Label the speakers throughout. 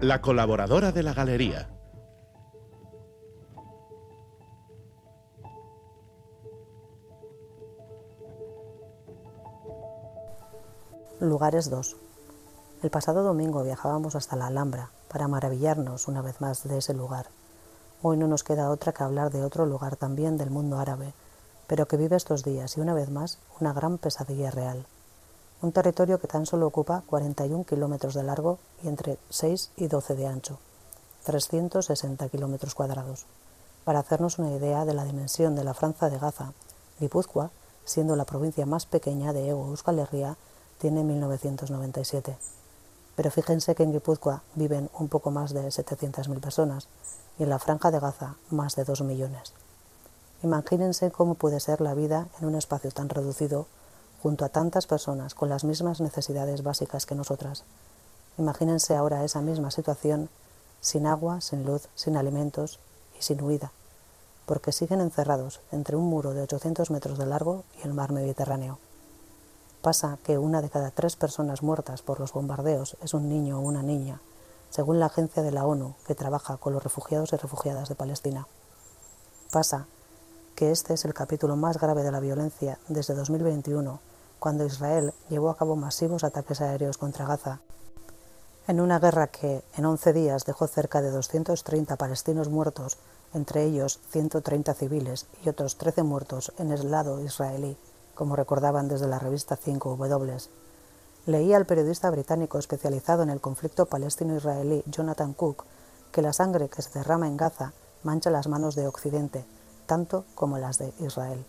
Speaker 1: La colaboradora de la galería.
Speaker 2: Lugares 2. El pasado domingo viajábamos hasta la Alhambra para maravillarnos una vez más de ese lugar. Hoy no nos queda otra que hablar de otro lugar también del mundo árabe, pero que vive estos días y una vez más una gran pesadilla real. Un territorio que tan solo ocupa 41 kilómetros de largo y entre 6 y 12 de ancho, 360 kilómetros cuadrados. Para hacernos una idea de la dimensión de la Franza de Gaza, Guipúzcoa, siendo la provincia más pequeña de Ego Euskal tiene 1997. Pero fíjense que en Guipúzcoa viven un poco más de 700.000 personas y en la franja de Gaza más de 2 millones. Imagínense cómo puede ser la vida en un espacio tan reducido junto a tantas personas con las mismas necesidades básicas que nosotras. Imagínense ahora esa misma situación sin agua, sin luz, sin alimentos y sin huida, porque siguen encerrados entre un muro de 800 metros de largo y el mar Mediterráneo. Pasa que una de cada tres personas muertas por los bombardeos es un niño o una niña, según la agencia de la ONU que trabaja con los refugiados y refugiadas de Palestina. Pasa que este es el capítulo más grave de la violencia desde 2021, cuando Israel llevó a cabo masivos ataques aéreos contra Gaza, en una guerra que en 11 días dejó cerca de 230 palestinos muertos, entre ellos 130 civiles y otros 13 muertos en el lado israelí como recordaban desde la revista 5W. Leía al periodista británico especializado en el conflicto palestino-israelí Jonathan Cook que la sangre que se derrama en Gaza mancha las manos de Occidente, tanto como las de Israel.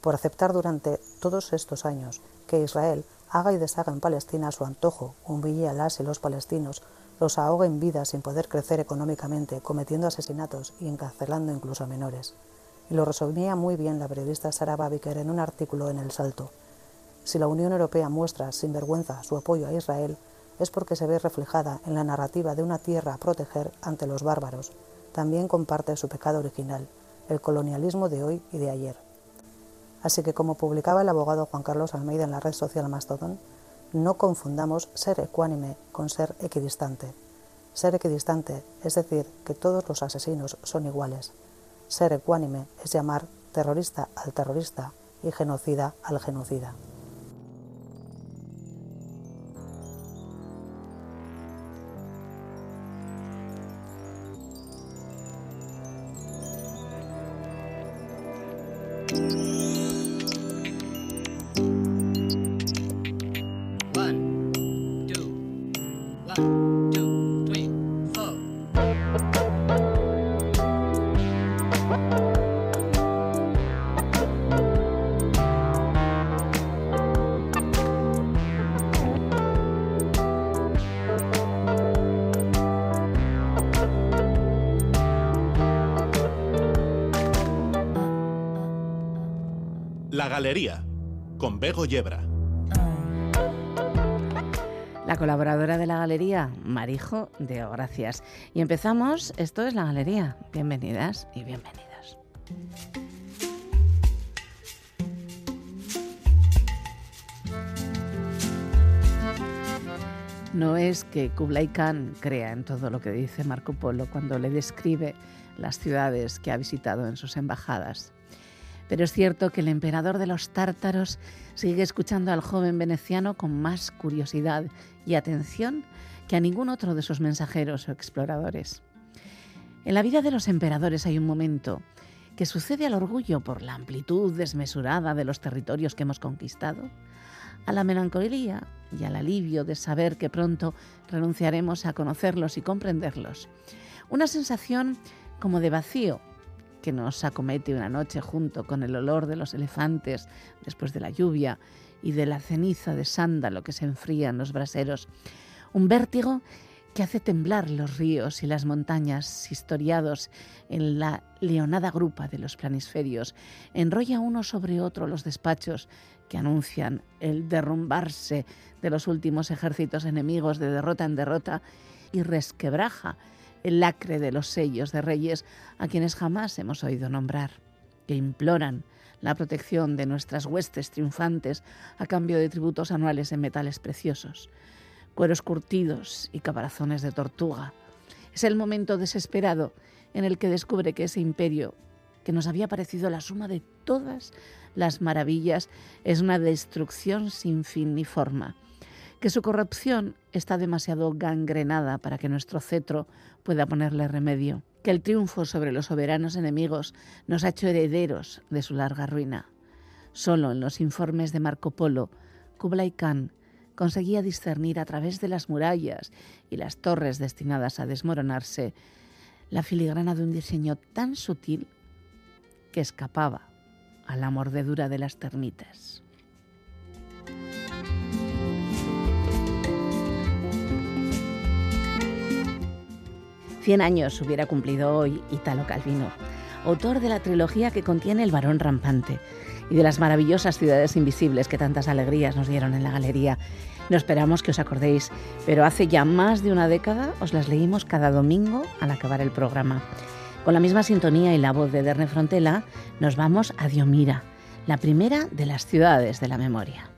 Speaker 2: Por aceptar durante todos estos años que Israel haga y deshaga en Palestina a su antojo, humille a las y los palestinos, los ahogue en vida sin poder crecer económicamente, cometiendo asesinatos y encarcelando incluso a menores y lo resumía muy bien la periodista Sara Babiker en un artículo en El Salto. Si la Unión Europea muestra sin vergüenza su apoyo a Israel, es porque se ve reflejada en la narrativa de una tierra a proteger ante los bárbaros. También comparte su pecado original, el colonialismo de hoy y de ayer. Así que, como publicaba el abogado Juan Carlos Almeida en la red social Mastodon, no confundamos ser ecuánime con ser equidistante. Ser equidistante es decir que todos los asesinos son iguales, ser ecuánime es llamar terrorista al terrorista y genocida al genocida.
Speaker 1: Yebra.
Speaker 3: La colaboradora de la galería, Marijo de Gracias. Y empezamos, esto es la galería. Bienvenidas y bienvenidos. No es que Kublai Khan crea en todo lo que dice Marco Polo cuando le describe las ciudades que ha visitado en sus embajadas. Pero es cierto que el emperador de los tártaros sigue escuchando al joven veneciano con más curiosidad y atención que a ningún otro de sus mensajeros o exploradores. En la vida de los emperadores hay un momento que sucede al orgullo por la amplitud desmesurada de los territorios que hemos conquistado, a la melancolía y al alivio de saber que pronto renunciaremos a conocerlos y comprenderlos. Una sensación como de vacío que nos acomete una noche junto con el olor de los elefantes después de la lluvia y de la ceniza de sándalo que se enfría en los braseros. Un vértigo que hace temblar los ríos y las montañas historiados en la leonada grupa de los planisferios. Enrolla uno sobre otro los despachos que anuncian el derrumbarse de los últimos ejércitos enemigos de derrota en derrota y resquebraja el lacre de los sellos de reyes a quienes jamás hemos oído nombrar, que imploran la protección de nuestras huestes triunfantes a cambio de tributos anuales en metales preciosos, cueros curtidos y caparazones de tortuga. Es el momento desesperado en el que descubre que ese imperio, que nos había parecido la suma de todas las maravillas, es una destrucción sin fin ni forma, que su corrupción está demasiado gangrenada para que nuestro cetro pueda ponerle remedio que el triunfo sobre los soberanos enemigos nos ha hecho herederos de su larga ruina. Solo en los informes de Marco Polo, Kublai Khan conseguía discernir a través de las murallas y las torres destinadas a desmoronarse la filigrana de un diseño tan sutil que escapaba a la mordedura de las termitas. Cien años hubiera cumplido hoy Italo Calvino, autor de la trilogía que contiene El varón rampante y de las maravillosas ciudades invisibles que tantas alegrías nos dieron en la galería. No esperamos que os acordéis, pero hace ya más de una década os las leímos cada domingo al acabar el programa. Con la misma sintonía y la voz de Derne Frontela, nos vamos a Diomira, la primera de las ciudades de la memoria.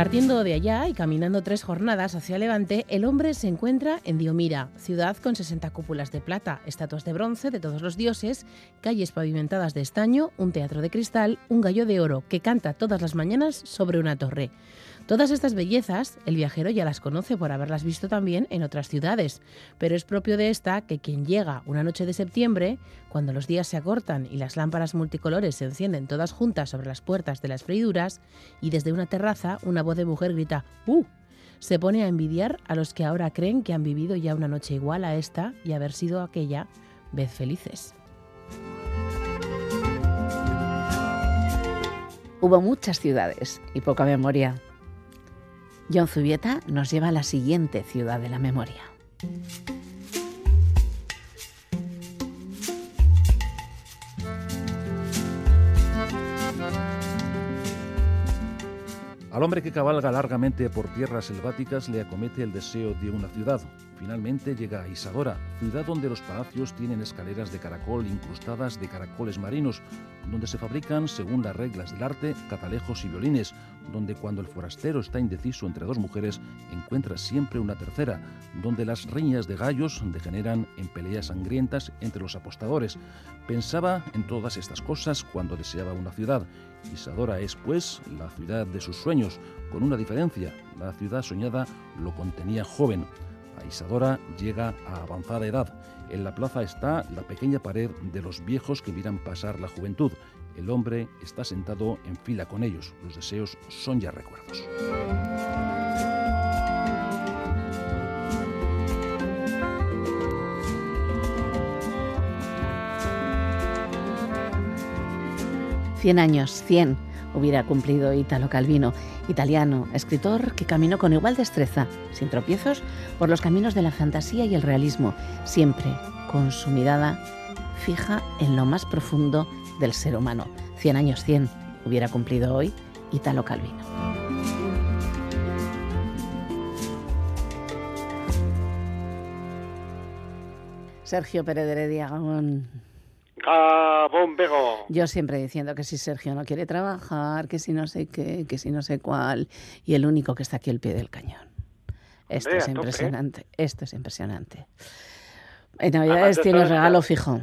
Speaker 4: Partiendo de allá y caminando tres jornadas hacia Levante, el hombre se encuentra en Diomira, ciudad con 60 cúpulas de plata, estatuas de bronce de todos los dioses, calles pavimentadas de estaño, un teatro de cristal, un gallo de oro que canta todas las mañanas sobre una torre. Todas estas bellezas el viajero ya las conoce por haberlas visto también en otras ciudades, pero es propio de esta que quien llega una noche de septiembre, cuando los días se acortan y las lámparas multicolores se encienden todas juntas sobre las puertas de las freiduras, y desde una terraza una voz de mujer grita ¡Uh! se pone a envidiar a los que ahora creen que han vivido ya una noche igual a esta y haber sido aquella vez felices.
Speaker 3: Hubo muchas ciudades y poca memoria. John Zubieta nos lleva a la siguiente ciudad de la memoria.
Speaker 5: Al hombre que cabalga largamente por tierras selváticas le acomete el deseo de una ciudad. Finalmente llega a Isadora, ciudad donde los palacios tienen escaleras de caracol incrustadas de caracoles marinos, donde se fabrican, según las reglas del arte, catalejos y violines, donde cuando el forastero está indeciso entre dos mujeres, encuentra siempre una tercera, donde las riñas de gallos degeneran en peleas sangrientas entre los apostadores. Pensaba en todas estas cosas cuando deseaba una ciudad. Isadora es, pues, la ciudad de sus sueños, con una diferencia. La ciudad soñada lo contenía joven. A Isadora llega a avanzada edad. En la plaza está la pequeña pared de los viejos que miran pasar la juventud. El hombre está sentado en fila con ellos. Los deseos son ya recuerdos.
Speaker 3: Cien años, cien hubiera cumplido Italo Calvino, italiano, escritor que caminó con igual destreza, sin tropiezos, por los caminos de la fantasía y el realismo, siempre con su mirada fija en lo más profundo del ser humano. Cien años, cien hubiera cumplido hoy Italo Calvino. Sergio Pérez Heredia, Gabón.
Speaker 6: Bego.
Speaker 3: Yo siempre diciendo que si Sergio no quiere trabajar, que si no sé qué, que si no sé cuál, y el único que está aquí al pie del cañón. Esto
Speaker 6: Hombre,
Speaker 3: es
Speaker 6: tope.
Speaker 3: impresionante, esto es impresionante. En Navidades tienes regalo fijo.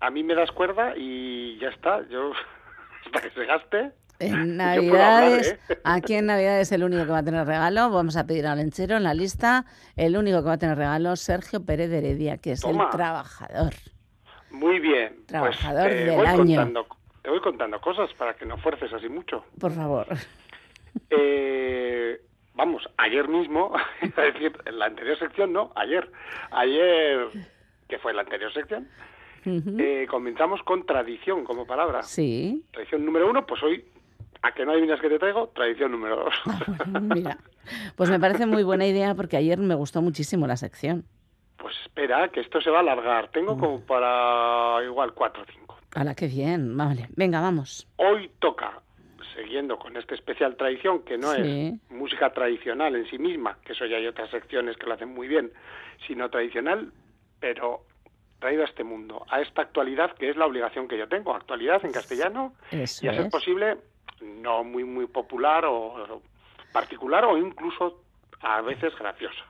Speaker 6: A mí me das cuerda y ya está. Yo, hasta que se gaste.
Speaker 3: En
Speaker 6: hablar,
Speaker 3: Navidades,
Speaker 6: ¿eh?
Speaker 3: aquí en Navidades el único que va a tener regalo, vamos a pedir al lenchero en la lista, el único que va a tener regalo, Sergio Pérez de Heredia, que es
Speaker 6: Toma.
Speaker 3: el trabajador.
Speaker 6: Muy bien.
Speaker 3: Trabajador
Speaker 6: pues, te
Speaker 3: del
Speaker 6: voy
Speaker 3: año.
Speaker 6: Contando, te voy contando cosas para que no fuerces así mucho.
Speaker 3: Por favor.
Speaker 6: Eh, vamos, ayer mismo, a decir, en la anterior sección, no, ayer. Ayer, que fue la anterior sección, eh, comenzamos con tradición como palabra.
Speaker 3: Sí.
Speaker 6: Tradición número uno, pues hoy, a que no adivinas que te traigo, tradición número dos.
Speaker 3: Ah, bueno, mira, pues me parece muy buena idea porque ayer me gustó muchísimo la sección.
Speaker 6: Pues espera, que esto se va a alargar. Tengo
Speaker 3: Mm.
Speaker 6: como para igual cuatro o cinco.
Speaker 3: Hala, qué bien. Vale, venga, vamos.
Speaker 6: Hoy toca, siguiendo con esta especial tradición, que no
Speaker 3: Sí.
Speaker 6: es música tradicional en sí misma, que eso ya hay otras secciones que lo hacen muy bien, sino tradicional, pero traído a este mundo, a esta actualidad que es la obligación que yo tengo, actualidad en castellano
Speaker 3: Eso
Speaker 6: y a ser
Speaker 3: es.
Speaker 6: posible no muy muy popular o particular o incluso a veces graciosa.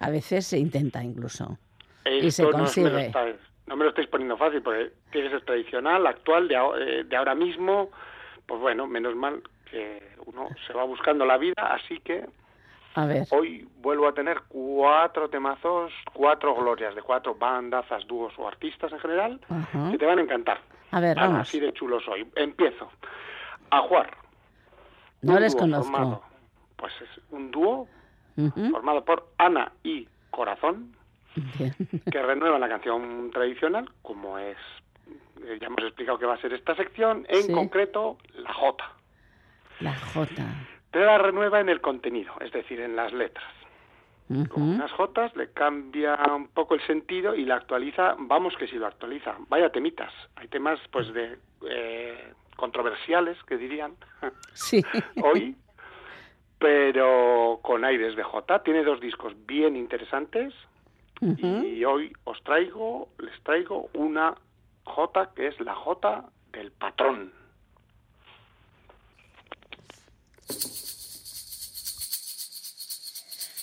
Speaker 3: A veces se intenta incluso. Y se
Speaker 6: no, me
Speaker 3: consigue.
Speaker 6: estáis- no me lo estáis poniendo fácil porque tiene que ser tradicional, actual, de, eh, de ahora mismo. Pues bueno, menos mal que uno se va buscando la vida, así que
Speaker 3: A ver,
Speaker 6: hoy vuelvo a tener cuatro temazos, cuatro glorias de cuatro bandazas, dúos o artistas en general
Speaker 3: Ajá.
Speaker 6: que te van a encantar.
Speaker 3: a ver, vamos.
Speaker 6: así de chulo soy. Empiezo. Ajuar.
Speaker 3: No
Speaker 6: Un
Speaker 3: les conozco.
Speaker 6: formado- pues es un dúo Formado por Ana y Corazón,
Speaker 3: bien.
Speaker 6: que renueva la canción tradicional, como es, eh, ya hemos explicado que va a ser esta sección, en
Speaker 3: Sí.
Speaker 6: concreto la J.
Speaker 3: La J.
Speaker 6: Pero la renueva en el contenido, es decir, en las letras. Con unas Jotas le cambia un poco el sentido y la actualiza, vamos que si lo actualiza. Vaya temitas, hay temas pues de eh, controversiales, que dirían
Speaker 3: Sí.
Speaker 6: hoy, pero con aires de J. Tiene dos discos bien interesantes y hoy os traigo, les traigo una J que es la J del patrón.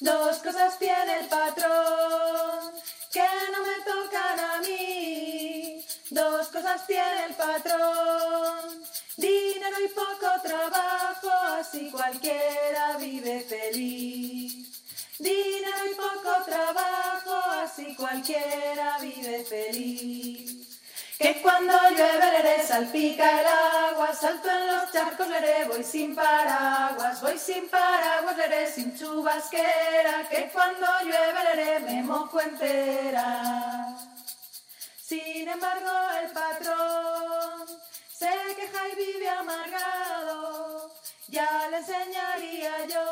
Speaker 7: Dos cosas tiene el patrón que no me tocan a mí. Dos cosas tiene el patrón. Dinero y poco trabajo, así cualquiera vive feliz. Dinero y poco trabajo, así cualquiera vive feliz. Que cuando llueve leré salpica el agua, salto en los charcos leré, voy sin paraguas, voy sin paraguas leré, sin chubasquera, que cuando llueve leré me mojo entera. Sin embargo el patrón se queja y vive amargado, ya le enseñaría yo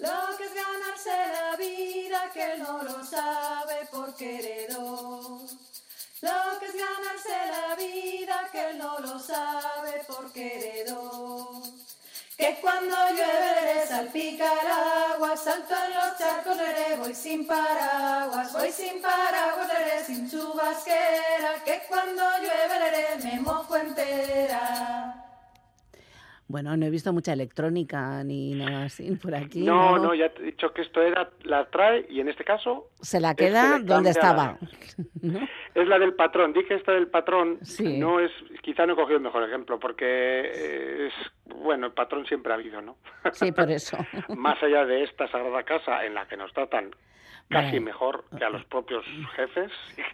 Speaker 7: lo que es ganarse la vida, que él no lo sabe porque heredó. Lo que es ganarse la vida, que él no lo sabe porque heredó. Que cuando llueve salpica el agua, salto en los charcos, leré, voy sin paraguas, voy sin paraguas, leré, sin chubasquera, que cuando llueve leré, me mojo entera.
Speaker 3: Bueno, no he visto mucha electrónica ni nada así por aquí.
Speaker 6: No, no, ya te he dicho que esto era, la trae y en este caso
Speaker 3: Se la queda donde estaba.
Speaker 6: es la del patrón. Dije esta del patrón,
Speaker 3: Sí.
Speaker 6: no es, quizá no he cogido el mejor ejemplo porque es, bueno, el patrón siempre ha habido, ¿no?
Speaker 3: Sí, por eso.
Speaker 6: Más allá de esta sagrada casa en la que nos tratan casi
Speaker 3: Bueno.
Speaker 6: mejor que a los propios jefes.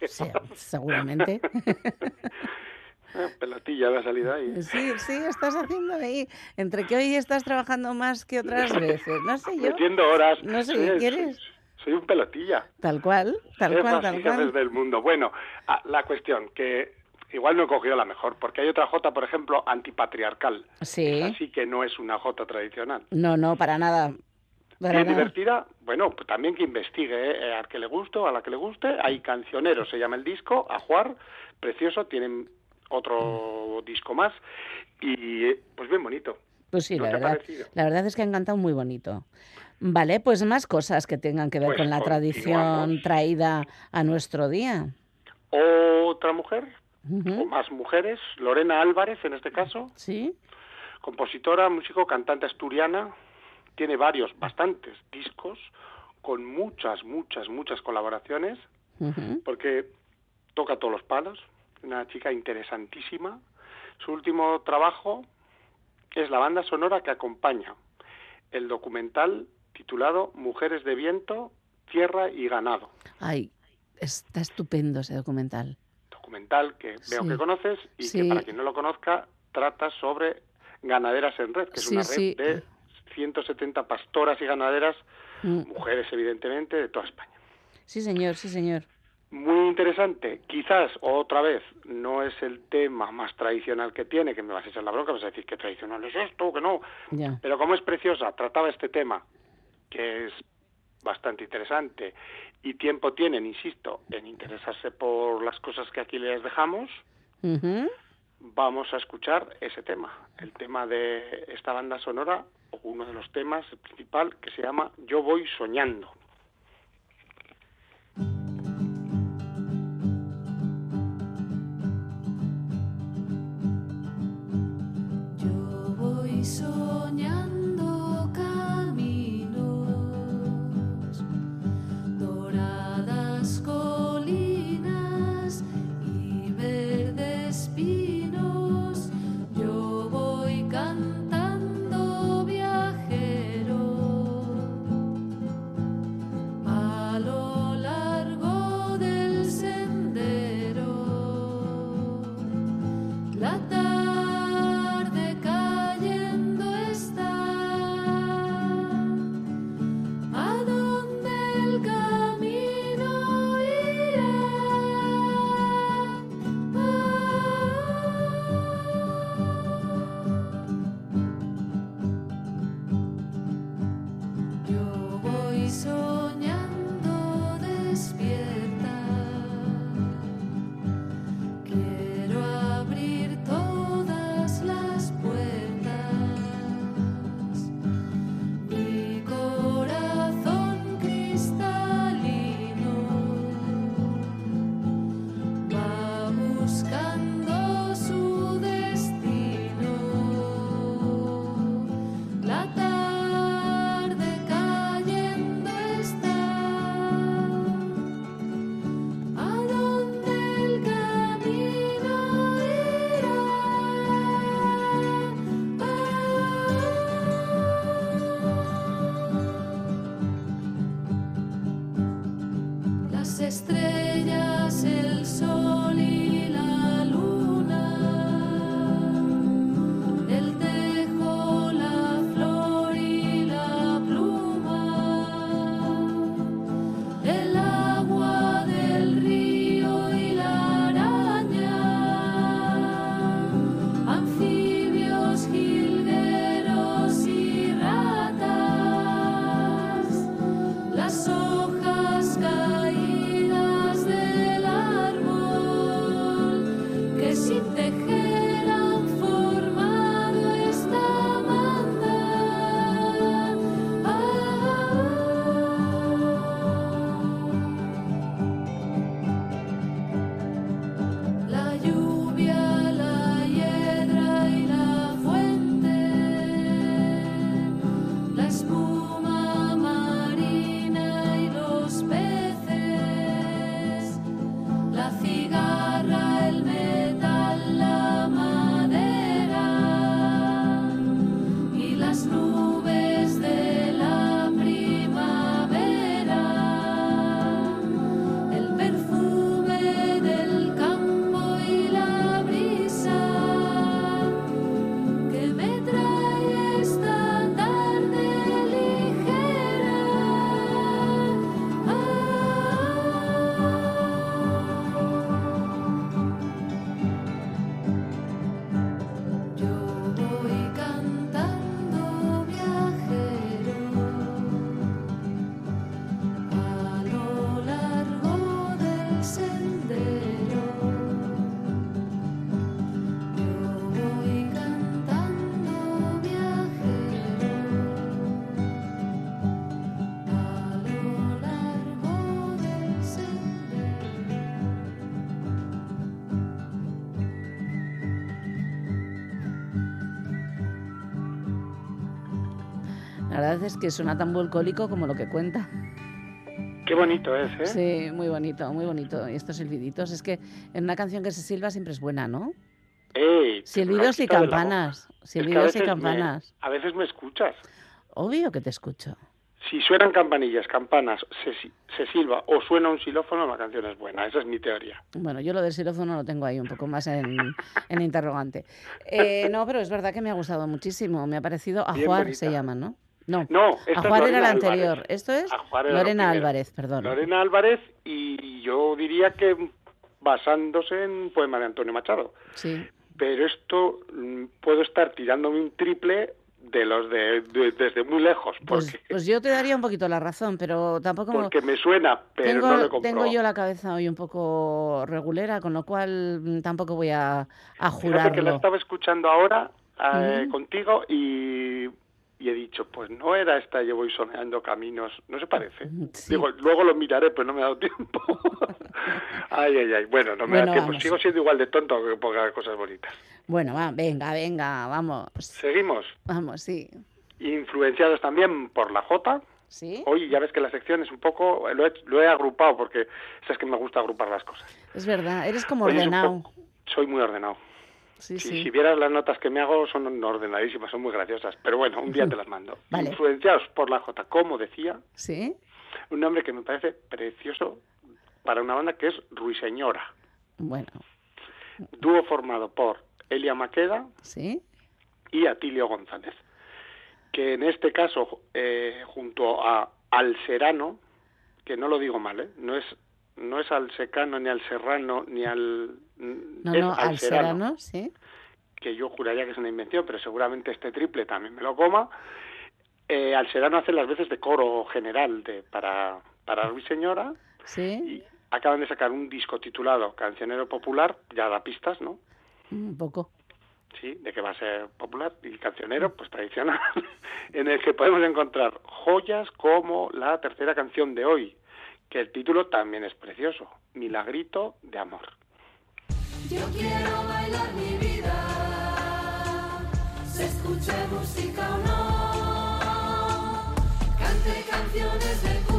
Speaker 3: Sí, seguramente.
Speaker 6: Eh, Pelotilla me ha salido ahí.
Speaker 3: Sí, sí, estás haciendo ahí. Entre que hoy estás trabajando más que otras veces. No sé yo.
Speaker 6: Metiendo horas.
Speaker 3: No sé qué quieres.
Speaker 6: Soy un pelotilla.
Speaker 3: Tal cual, tal cual, tal cual.
Speaker 6: del mundo. Bueno, la cuestión, que igual no he cogido la mejor, porque hay otra J, por ejemplo, antipatriarcal.
Speaker 3: Sí.
Speaker 6: Así que no es una J tradicional.
Speaker 3: No, no, para nada. Para nada.
Speaker 6: divertida, bueno, pues también que investigue, ¿eh? al que le guste a la que le guste. Hay cancioneros, se llama el disco, a jugar, precioso, tienen otro disco más y eh, pues bien bonito.
Speaker 3: Pues sí,
Speaker 6: ¿No
Speaker 3: la
Speaker 6: ha
Speaker 3: verdad, la verdad es que han cantado muy bonito. Vale, pues más cosas que tengan que ver
Speaker 6: Pues
Speaker 3: con la tradición traída a nuestro día.
Speaker 6: Otra mujer, o más mujeres, Lorena Álvarez en este caso,
Speaker 3: Sí,
Speaker 6: compositora, músico, cantante asturiana, tiene varios, bastantes discos, con muchas, muchas, muchas colaboraciones, porque toca todos los palos, una chica interesantísima. Su último trabajo es la banda sonora que acompaña el documental titulado Mujeres de Viento, Tierra y Ganado.
Speaker 3: Ay, está estupendo ese documental.
Speaker 6: Documental que veo
Speaker 3: Sí.
Speaker 6: que conoces y
Speaker 3: Sí.
Speaker 6: que para quien no lo conozca trata sobre ganaderas en red, que es
Speaker 3: Sí,
Speaker 6: una red de 170 pastoras y ganaderas,
Speaker 3: Mm.
Speaker 6: mujeres evidentemente, de toda España.
Speaker 3: Sí, señor, sí, señor.
Speaker 6: Muy interesante. Quizás, otra vez, no es el tema más tradicional que tiene, que me vas a echar la bronca, me vas a decir que tradicional es esto, que no. Pero como es preciosa, trataba este tema, que es bastante interesante, y tiempo tienen, insisto, en interesarse por las cosas que aquí les dejamos, vamos a escuchar ese tema, el tema de esta banda sonora, o uno de los temas el principal, que se llama Yo voy soñando.
Speaker 8: Soñando La
Speaker 3: verdad es que suena tan bucólico como lo que cuenta.
Speaker 6: Qué bonito es, ¿eh?
Speaker 3: Sí, muy bonito, muy bonito. Y estos silbiditos, es que en una canción que se silba siempre es buena, ¿no?
Speaker 6: Ey,
Speaker 3: Silbidos y campanas,
Speaker 6: a
Speaker 3: silbidos y
Speaker 6: veces me-
Speaker 3: campanas.
Speaker 6: a veces me escuchas.
Speaker 3: Obvio que te escucho.
Speaker 6: Si suenan campanillas, campanas, se, se silba o suena un xilófono, la canción es buena. Esa es mi teoría.
Speaker 3: Bueno, yo lo del xilófono lo tengo ahí un poco más en, en interrogante. Eh, no, pero es verdad que me ha gustado muchísimo. Me ha parecido
Speaker 6: Bien bonita.
Speaker 3: se llama, ¿no? No,
Speaker 6: No, esta es
Speaker 3: Ajuar era la
Speaker 6: Álvarez.
Speaker 3: anterior. Esto es
Speaker 6: Ajuar
Speaker 3: Lorena. Álvarez, perdón.
Speaker 6: Lorena Álvarez y yo diría que basándose en un poema de Antonio Machado.
Speaker 3: Sí.
Speaker 6: Pero esto mm, puedo estar tirándome un triple de los de, de- desde muy lejos,
Speaker 3: Pues,
Speaker 6: porque,
Speaker 3: pues yo te daría un poquito la razón, pero tampoco
Speaker 6: porque me suena, pero
Speaker 3: tengo,
Speaker 6: no lo compro.
Speaker 3: tengo yo la cabeza hoy un poco regulera, con lo cual mm, tampoco voy a, a
Speaker 6: Fíjate que la
Speaker 3: jurarlo.
Speaker 6: estaba escuchando ahora eh, contigo y y he dicho, pues no era esta Yo voy soñando caminos, no se parece.
Speaker 3: Sí.
Speaker 6: Digo, luego lo miraré, pero no me ha dado tiempo. ay, ay, ay, bueno, no me
Speaker 3: Bueno,
Speaker 6: da tiempo,
Speaker 3: vamos.
Speaker 6: sigo siendo igual de tonto que ponga cosas bonitas.
Speaker 3: Bueno, va, venga, venga, vamos.
Speaker 6: Seguimos,
Speaker 3: Vamos, sí.
Speaker 6: influenciados también por la J.
Speaker 3: ¿Sí?
Speaker 6: Hoy ya ves que la sección es un poco, lo he, lo he agrupado porque sabes que me gusta agrupar las cosas.
Speaker 3: Es verdad, eres como
Speaker 6: Hoy
Speaker 3: ordenado.
Speaker 6: poco- soy muy ordenado.
Speaker 3: Sí,
Speaker 6: Si,
Speaker 3: sí.
Speaker 6: si vieras las notas que me hago, son ordenadísimas, son muy graciosas. Pero bueno, un día te las mando.
Speaker 3: Vale.
Speaker 6: Influenciados por la J, como decía,
Speaker 3: ¿Sí?
Speaker 6: un nombre que me parece precioso para una banda que es Ruiseñora.
Speaker 3: Bueno,
Speaker 6: Dúo formado por Elia Maqueda
Speaker 3: ¿sí?
Speaker 6: y Atilio González. Que en este caso, eh, junto a Al Serano, que no lo digo mal, ¿eh? no es no es al secano ni al serrano ni al
Speaker 3: No,
Speaker 6: es
Speaker 3: no, al serano, ¿sí?
Speaker 6: que yo juraría que es una invención, pero seguramente este triple también me lo coma. Eh, al serano hace las veces de coro general de para para Ruiseñora
Speaker 3: ¿Sí?
Speaker 6: y acaban de sacar un disco titulado Cancionero Popular, ya da pistas, ¿no?
Speaker 3: Un poco.
Speaker 6: Sí, de que va a ser popular y cancionero, pues tradicional, en el que podemos encontrar joyas como la tercera canción de hoy, que el título también es precioso, Milagrito de Amor.
Speaker 8: Yo quiero bailar mi vida, se escuche música o no, cante canciones de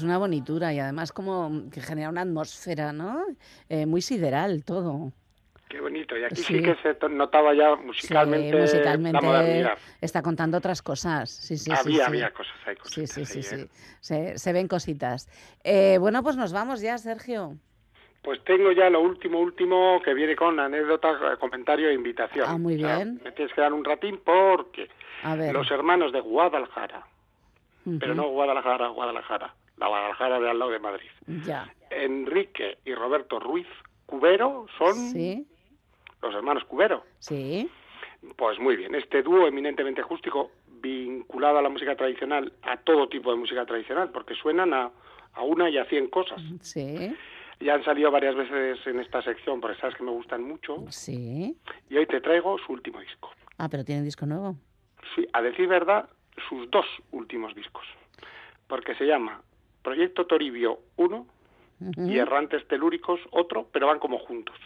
Speaker 3: Pues una bonitura y además como que genera una atmósfera, ¿no? Eh, muy sideral todo.
Speaker 6: Qué bonito, y aquí sí,
Speaker 3: Sí.
Speaker 6: que se notaba ya
Speaker 3: Sí,
Speaker 6: musicalmente,
Speaker 3: musicalmente
Speaker 6: la modernidad.
Speaker 3: está contando otras cosas. Sí, sí,
Speaker 6: había,
Speaker 3: sí.
Speaker 6: había cosas, hay cosas.
Speaker 3: Sí, sí, sí.
Speaker 6: ¿eh?
Speaker 3: Se, se ven cositas. Eh, bueno, pues nos vamos ya, Sergio.
Speaker 6: Pues tengo ya lo último, último, que viene con anécdota, eh, comentario e invitación.
Speaker 3: Ah, muy
Speaker 6: O sea,
Speaker 3: bien.
Speaker 6: me tienes que dar un ratín porque
Speaker 3: A ver.
Speaker 6: los hermanos de Guadalajara, pero no Guadalajara, Guadalajara, la Guadalajara de al lado de Madrid.
Speaker 3: Ya.
Speaker 6: Enrique y Roberto Ruiz Cubero son
Speaker 3: Sí,
Speaker 6: los hermanos Cubero.
Speaker 3: sí.
Speaker 6: Pues muy bien, este dúo eminentemente acústico vinculado a la música tradicional, a todo tipo de música tradicional, porque suenan a, a una y a cien cosas.
Speaker 3: Sí,
Speaker 6: Ya han salido varias veces en esta sección, porque sabes que me gustan mucho,
Speaker 3: sí.
Speaker 6: y hoy te traigo su último disco.
Speaker 3: Ah, pero tienen disco nuevo.
Speaker 6: Sí, a decir verdad, sus dos últimos discos, porque se llama Proyecto Toribio 1
Speaker 3: Ujú,
Speaker 6: y Errantes Telúricos otro, pero van como juntos.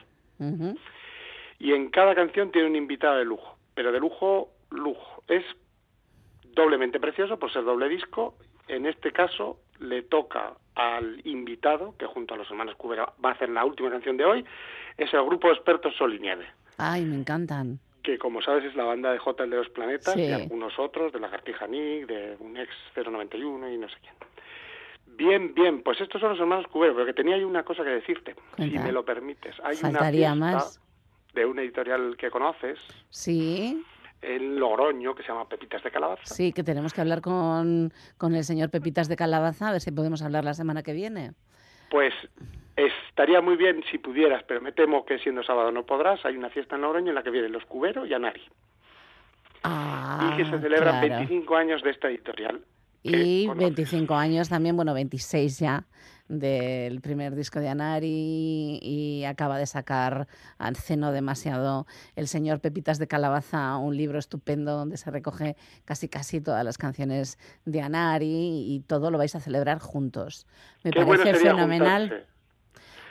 Speaker 6: Y en cada canción tiene un invitado de lujo, pero de lujo, lujo. Es doblemente precioso por ser doble disco. En este caso le toca al invitado, que junto a los hermanos Cubera va a hacer la última canción de hoy, es el grupo de expertos Sol y Nieve,
Speaker 3: Ay, me encantan.
Speaker 6: que como sabes es la banda de J de los Planetas
Speaker 3: Sí.
Speaker 6: y algunos otros, de la Lagartija Nick, de un ex 091 y no sé quién. Bien, bien, pues estos son los hermanos Cubero, pero que tenía ahí una cosa que decirte, si me lo permites. Hay
Speaker 3: Faltaría
Speaker 6: una
Speaker 3: más.
Speaker 6: de una editorial que conoces,
Speaker 3: Sí,
Speaker 6: en Logroño, que se llama Pepitas de Calabaza.
Speaker 3: sí, que tenemos que hablar con, con el señor Pepitas de Calabaza, a ver si podemos hablar la semana que viene.
Speaker 6: Pues estaría muy bien si pudieras, pero me temo que siendo sábado no podrás. Hay una fiesta en Logroño en la que vienen los Cubero y Anari.
Speaker 3: Ah,
Speaker 6: y que se celebran
Speaker 3: claro.
Speaker 6: 25 años de esta editorial.
Speaker 3: Y
Speaker 6: conoces.
Speaker 3: 25 años también, bueno, 26 ya del primer disco de Anari y acaba de sacar hace no demasiado el señor Pepitas de Calabaza, un libro estupendo donde se recoge casi casi todas las canciones de Anari y todo lo vais a celebrar juntos. Me
Speaker 6: Qué
Speaker 3: parece
Speaker 6: sería
Speaker 3: fenomenal.
Speaker 6: juntarse.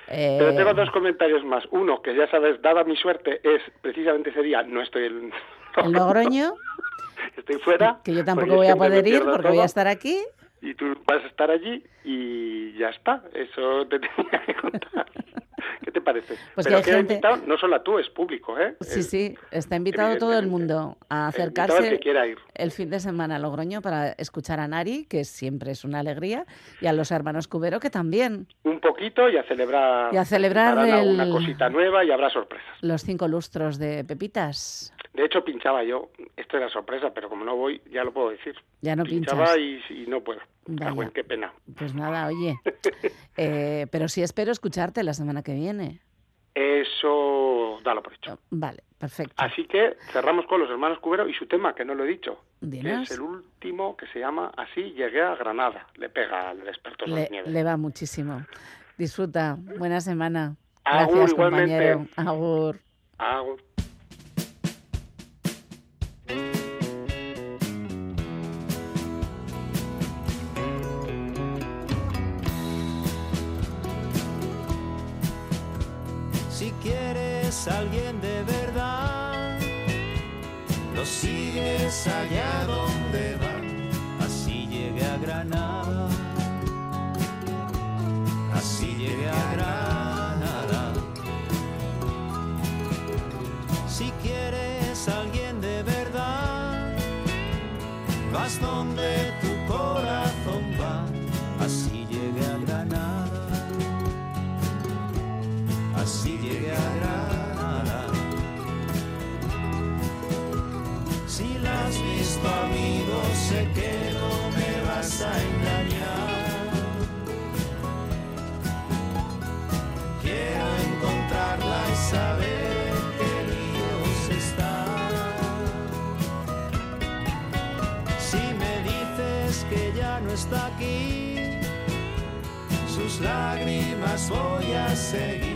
Speaker 3: Eh,
Speaker 6: Pero tengo dos comentarios más. Uno, que ya sabes, dada mi suerte, es precisamente ese día, no estoy en
Speaker 3: el Logroño,
Speaker 6: estoy fuera.
Speaker 3: que yo tampoco voy a poder ir porque voy a estar aquí.
Speaker 6: Y tú vas a estar allí y ya está. Eso te tenía que contar. ¿Qué te parece?
Speaker 3: Pues que
Speaker 6: Pero
Speaker 3: hay
Speaker 6: queda
Speaker 3: gente-
Speaker 6: invitado, no solo a tú, es público, ¿eh?
Speaker 3: Sí, sí, está invitado todo el mundo a
Speaker 6: el
Speaker 3: acercarse
Speaker 6: que quiera ir.
Speaker 3: el fin de semana a Logroño para escuchar a Nari, que siempre es una alegría, y a los hermanos Cubero, que también.
Speaker 6: Un poquito y a celebrar.
Speaker 3: Y a celebrar el-
Speaker 6: alguna cosita nueva y habrá sorpresas.
Speaker 3: Los cinco lustros de Pepitas.
Speaker 6: De hecho, pinchaba yo. Esto era sorpresa, pero como no voy, ya lo puedo decir.
Speaker 3: Ya no
Speaker 6: Pinchaba
Speaker 3: pinchas.
Speaker 6: y, y no puedo.
Speaker 3: Vaya.
Speaker 6: Ah, qué pena.
Speaker 3: Pues nada, oye. Eh, pero sí espero escucharte la semana que viene.
Speaker 6: Eso, dalo por hecho.
Speaker 3: Vale, perfecto.
Speaker 6: Así que cerramos con los hermanos Cubero y su tema, que no lo he dicho. Que es el último que se llama Así llegué a Granada. Le pega al experto
Speaker 3: Le,
Speaker 6: Nieve.
Speaker 3: le va muchísimo. Disfruta. Buena semana.
Speaker 6: Agur,
Speaker 3: Gracias,
Speaker 6: igualmente.
Speaker 3: compañero. Agur.
Speaker 6: Agur.
Speaker 9: Alguien de verdad, lo sigues allá sus lágrimas voy a seguir.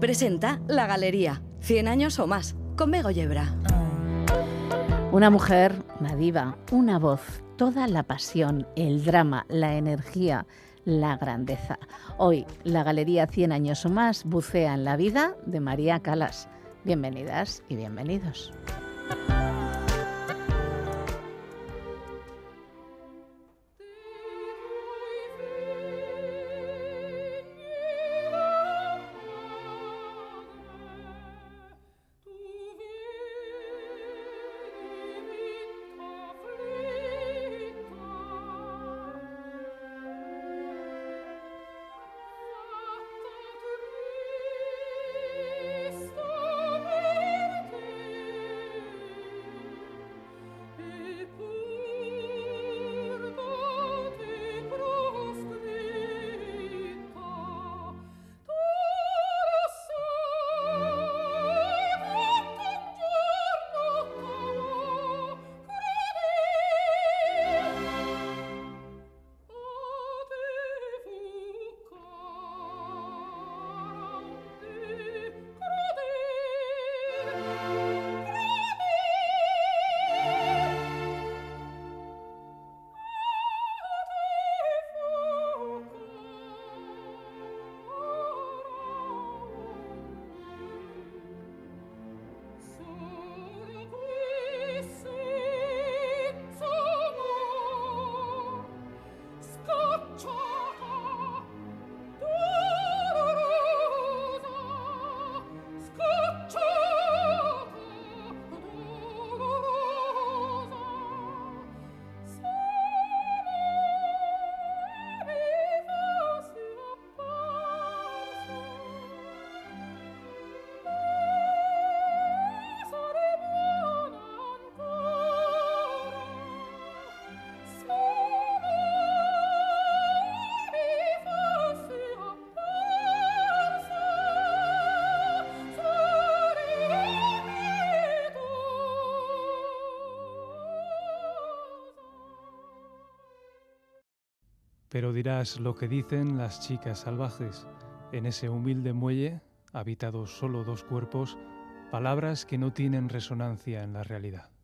Speaker 10: Presenta La Galería, 100 años o más, con Bego Yebra.
Speaker 11: Una mujer, una diva, una voz, toda la pasión, el drama, la energía, la grandeza. Hoy, la Galería 100 años o más bucea en la vida de María Calas. Bienvenidas y bienvenidos.
Speaker 12: Pero dirás lo que dicen las chicas salvajes. En ese humilde muelle, habitados solo dos cuerpos, palabras que no tienen resonancia en la realidad.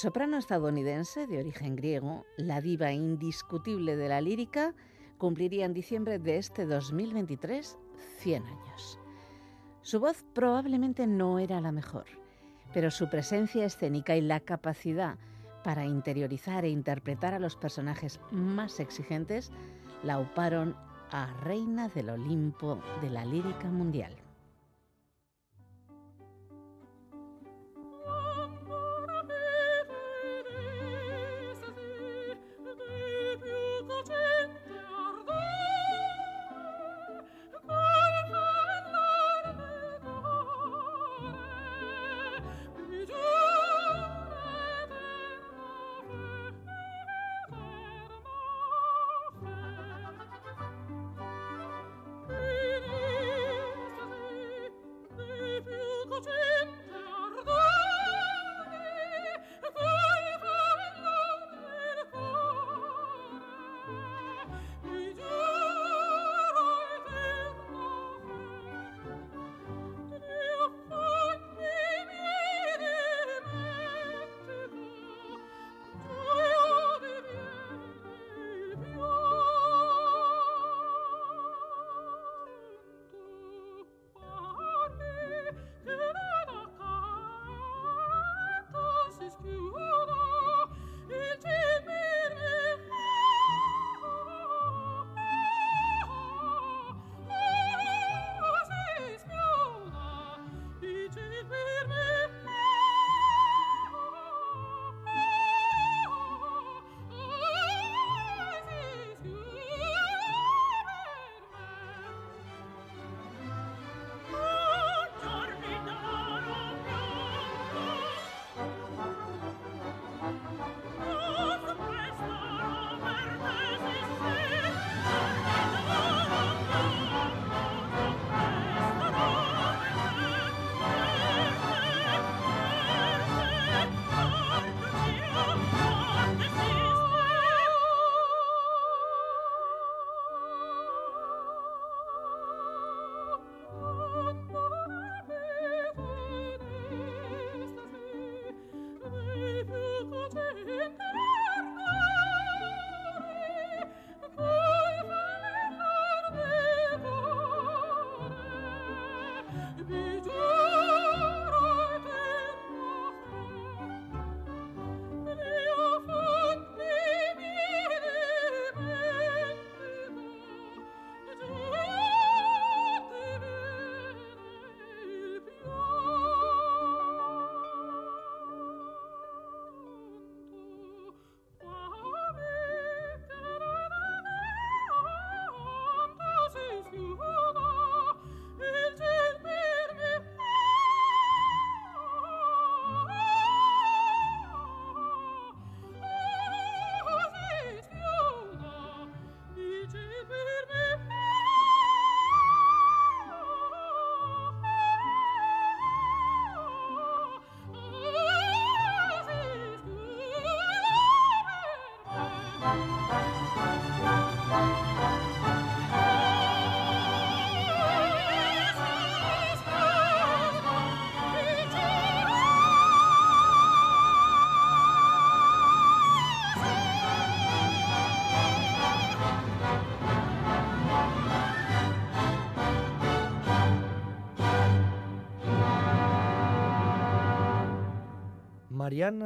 Speaker 11: Soprano estadounidense de origen griego, la diva indiscutible de la lírica, cumpliría en diciembre de este 2023 100 años. Su voz probablemente no era la mejor, pero su presencia escénica y la capacidad para interiorizar e interpretar a los personajes más exigentes la auparon a reina del Olimpo de la lírica mundial.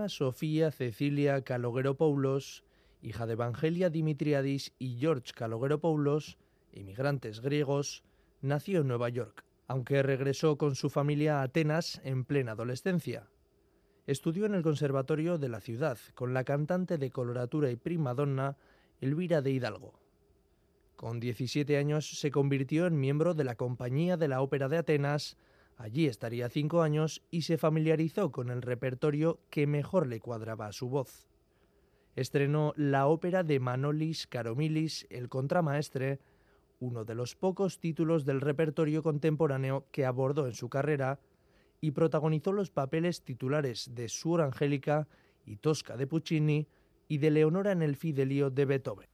Speaker 13: Sofía Cecilia Kalogeropoulos, hija de Evangelia Dimitriadis y George Kalogeropoulos, inmigrantes griegos, nació en Nueva York, aunque regresó con su familia a Atenas en plena adolescencia. Estudió en el conservatorio de la ciudad con la cantante de coloratura y primadonna Elvira de Hidalgo. Con 17 años se convirtió en miembro de la Compañía de la Ópera de Atenas, allí estaría cinco años y se familiarizó con el repertorio que mejor le cuadraba a su voz. Estrenó la ópera de Manolis Karomilis, el contramaestre, uno de los pocos títulos del repertorio contemporáneo que abordó en su carrera, y protagonizó los papeles titulares de Suor Angélica y Tosca de Puccini y de Leonora en el Fidelio de Beethoven.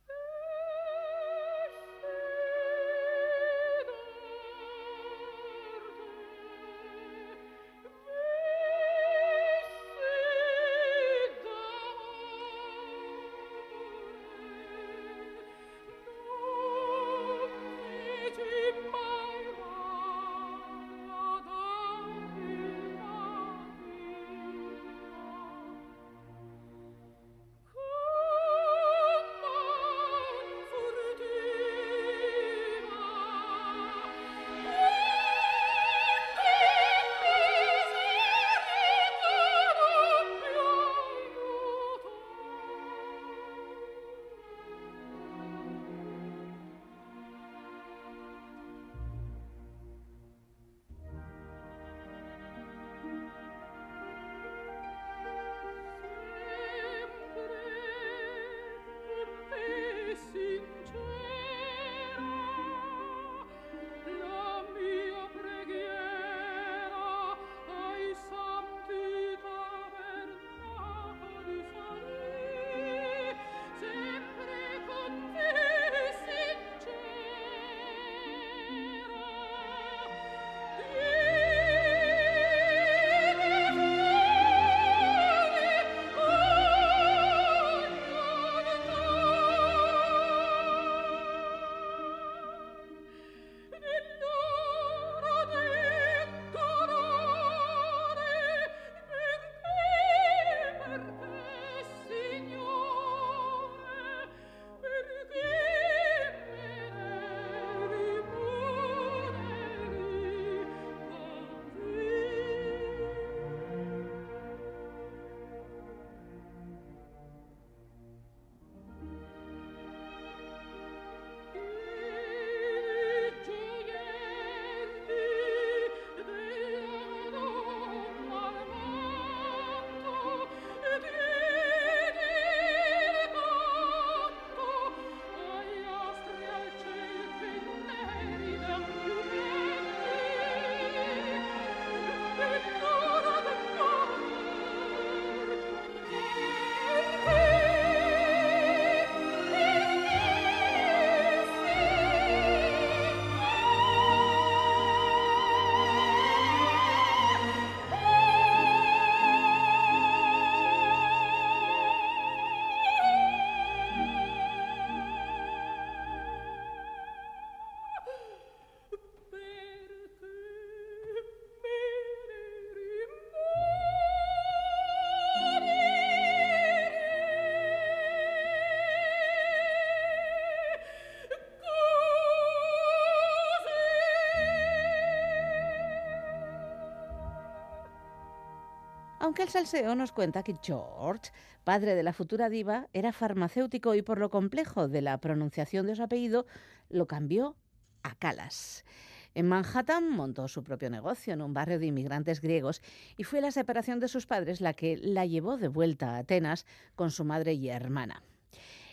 Speaker 3: Aunque el salseo nos cuenta que George, padre de la futura diva, era farmacéutico y por lo complejo de la pronunciación de su apellido, lo cambió a Calas. En Manhattan montó su propio negocio en un barrio de inmigrantes griegos y fue la separación de sus padres la que la llevó de vuelta a Atenas con su madre y hermana.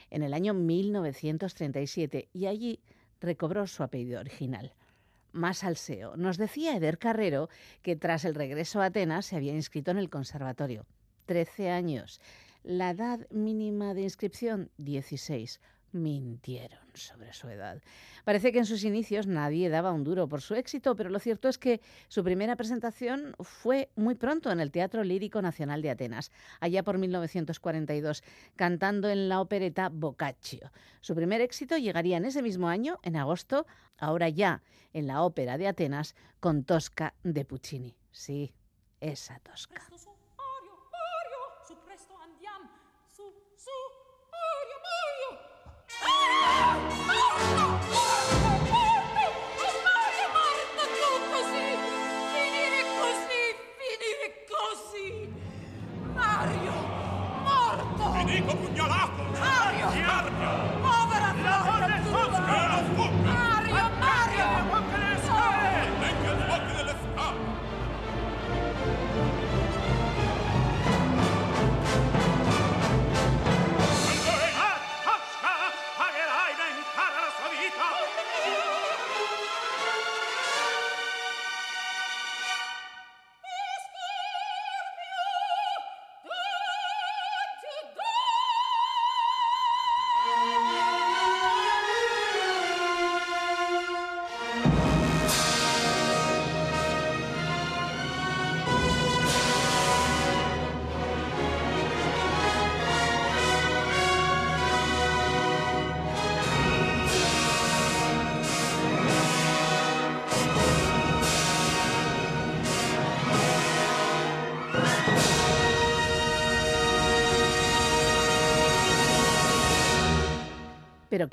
Speaker 3: En el año 1937 y allí recobró su apellido original. Más salseo. Nos decía Eder Carrero que tras el regreso a Atenas se había inscrito en el conservatorio. 13 años. La edad mínima de inscripción, 16 mintieron sobre su edad. Parece que en sus inicios nadie daba un duro por su éxito, pero lo cierto es que su primera presentación fue muy pronto en el Teatro Lírico Nacional de Atenas, allá por 1942, cantando en la opereta Boccaccio. Su primer éxito llegaría en ese mismo año, en agosto, ahora ya en la Ópera de Atenas, con Tosca de Puccini. Sí, esa Tosca.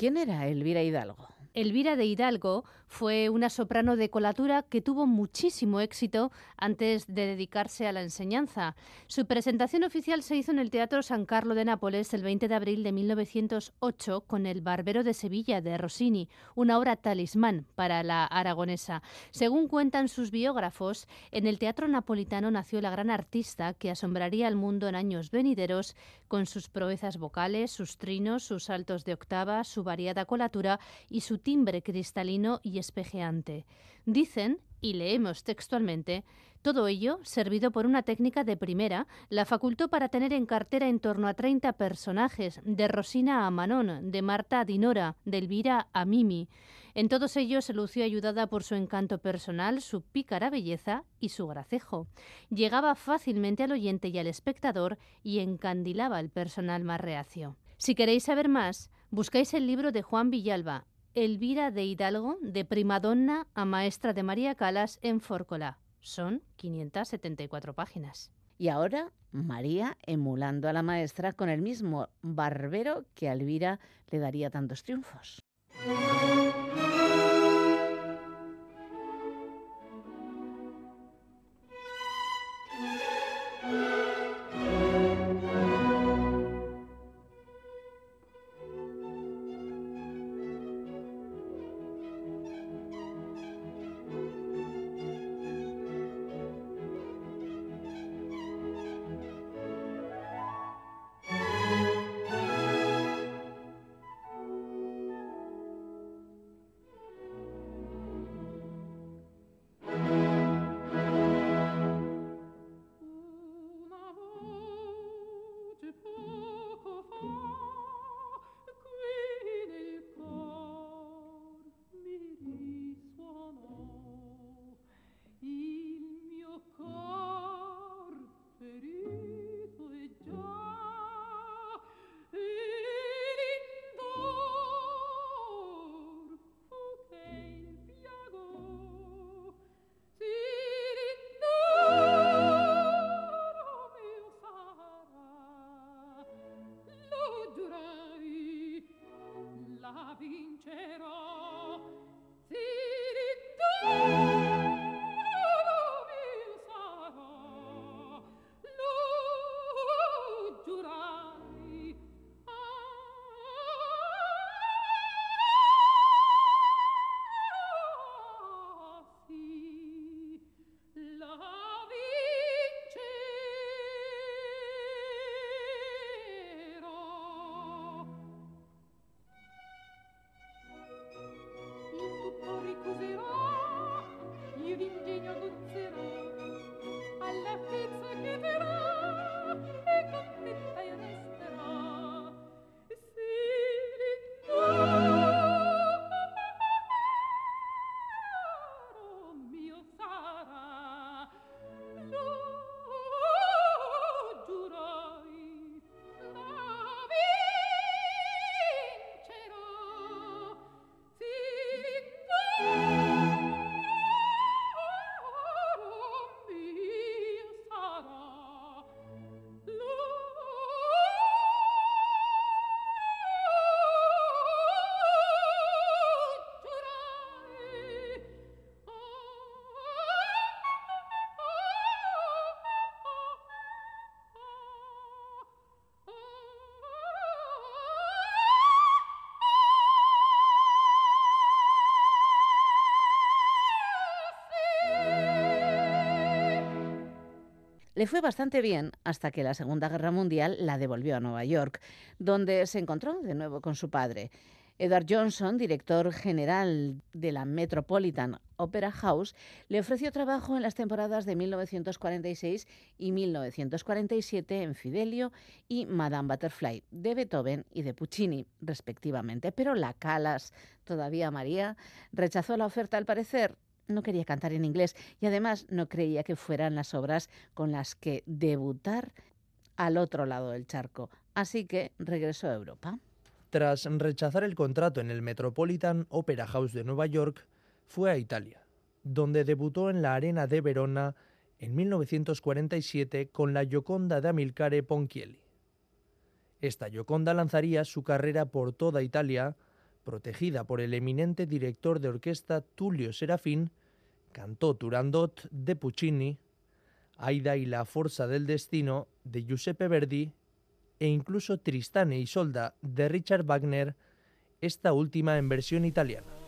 Speaker 3: ¿Quién era Elvira Hidalgo?
Speaker 14: Elvira de Hidalgo fue una soprano de colatura que tuvo muchísimo éxito antes de dedicarse a la enseñanza. Su presentación oficial se hizo en el Teatro San Carlo de Nápoles el 20 de abril de 1908 con El Barbero de Sevilla de Rossini, una obra talismán para la aragonesa. Según cuentan sus biógrafos, en el Teatro Napolitano nació la gran artista que asombraría al mundo en años venideros con sus proezas vocales, sus trinos, sus saltos de octava, su variada colatura y su timbre cristalino y espejeante. Dicen, y leemos textualmente, todo ello, servido por una técnica de primera, la facultó para tener en cartera en torno a 30 personajes, de Rosina a Manon, de Marta a Dinora, de Elvira a Mimi. En todos ellos se lució ayudada por su encanto personal, su pícara belleza y su gracejo. Llegaba fácilmente al oyente y al espectador y encandilaba al personal más reacio. Si queréis saber más, buscáis el libro de Juan Villalba, Elvira de Hidalgo, de primadonna a maestra de María Calas en Fórcola. Son 574 páginas.
Speaker 3: Y ahora María emulando a la maestra con el mismo barbero que a Elvira le daría tantos triunfos. Le fue bastante bien hasta que la Segunda Guerra Mundial la devolvió a Nueva York, donde se encontró de nuevo con su padre. Edward Johnson, director general de la Metropolitan Opera House, le ofreció trabajo en las temporadas de 1946 y 1947 en Fidelio y Madame Butterfly, de Beethoven y de Puccini, respectivamente. Pero la Calas, todavía María, rechazó la oferta al parecer. No quería cantar en inglés y además no creía que fueran las obras con las que debutar al otro lado del charco. Así que regresó a Europa.
Speaker 13: Tras rechazar el contrato en el Metropolitan Opera House de Nueva York, fue a Italia, donde debutó en la Arena de Verona en 1947 con la Gioconda de Amilcare Ponchielli. Esta Gioconda lanzaría su carrera por toda Italia, protegida por el eminente director de orquesta Tullio Serafín, cantó Turandot de Puccini, Aida y la Forza del Destino de Giuseppe Verdi e incluso Tristane y Solda de Richard Wagner, esta última en versión italiana.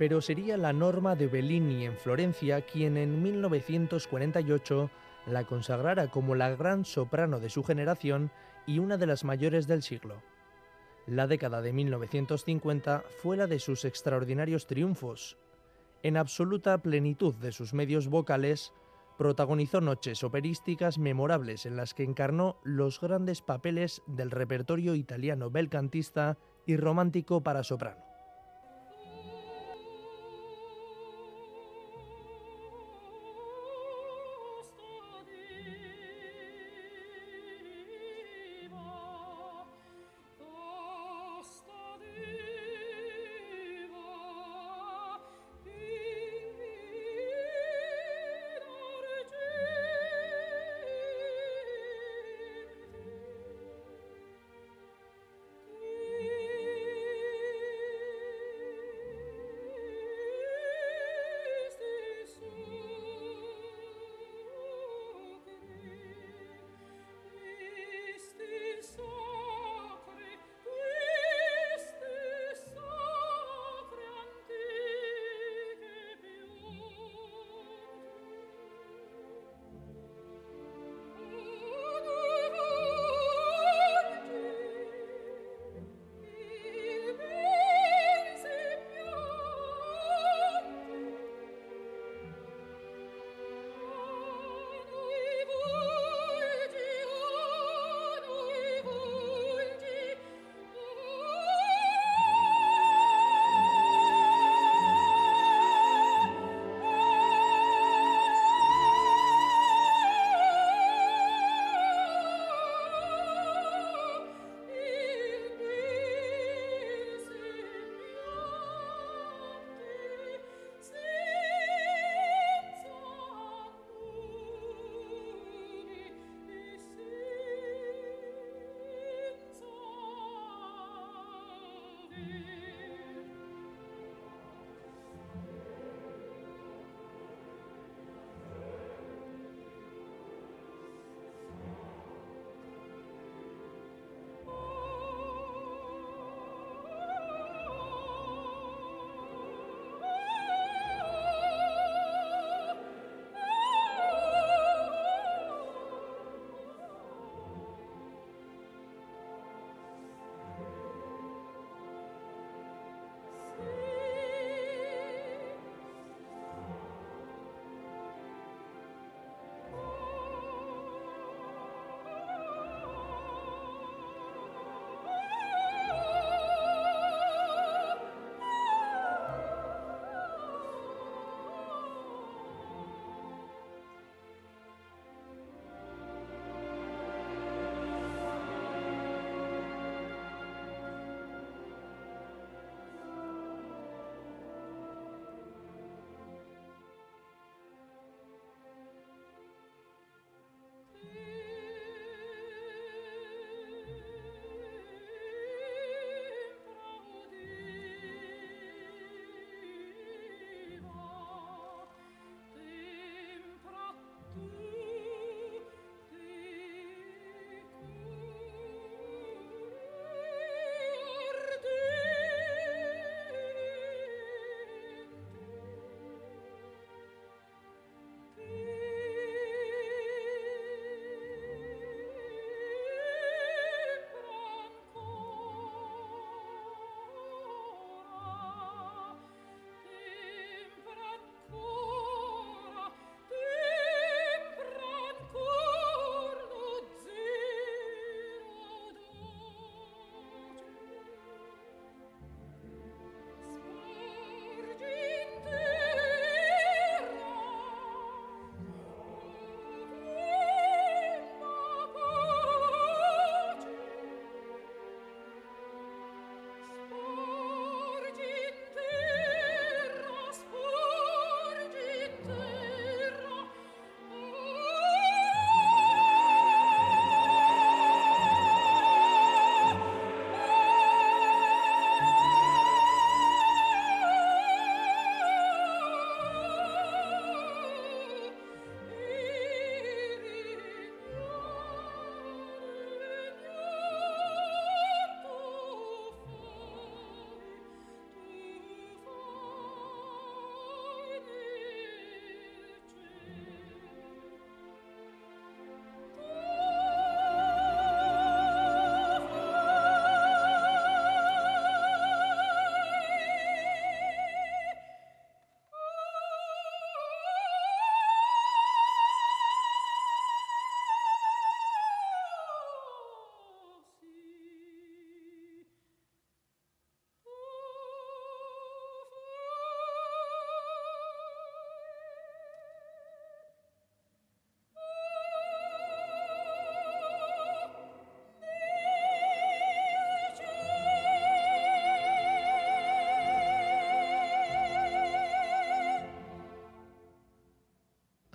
Speaker 13: Pero sería la Norma de Bellini en Florencia quien en 1948 la consagrara como la gran soprano de su generación y una de las mayores del siglo. La década de 1950 fue la de sus extraordinarios triunfos. En absoluta plenitud de sus medios vocales, protagonizó noches operísticas memorables en las que encarnó los grandes papeles del repertorio italiano belcantista y romántico para soprano.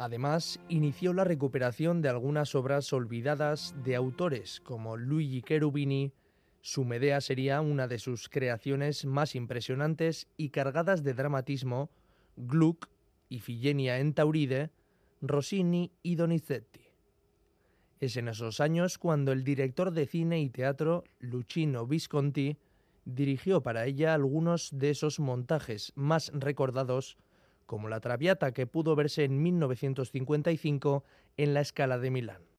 Speaker 13: Además, inició la recuperación de algunas obras olvidadas de autores como Luigi Cherubini. Su Medea sería una de sus creaciones más impresionantes y cargadas de dramatismo, Gluck, Ifigenia en Tauride, Rossini y Donizetti. Es en esos años cuando el director de cine y teatro, Luchino Visconti, dirigió para ella algunos de esos montajes más recordados, como la Traviata que pudo verse en 1955 en la Escala de Milán.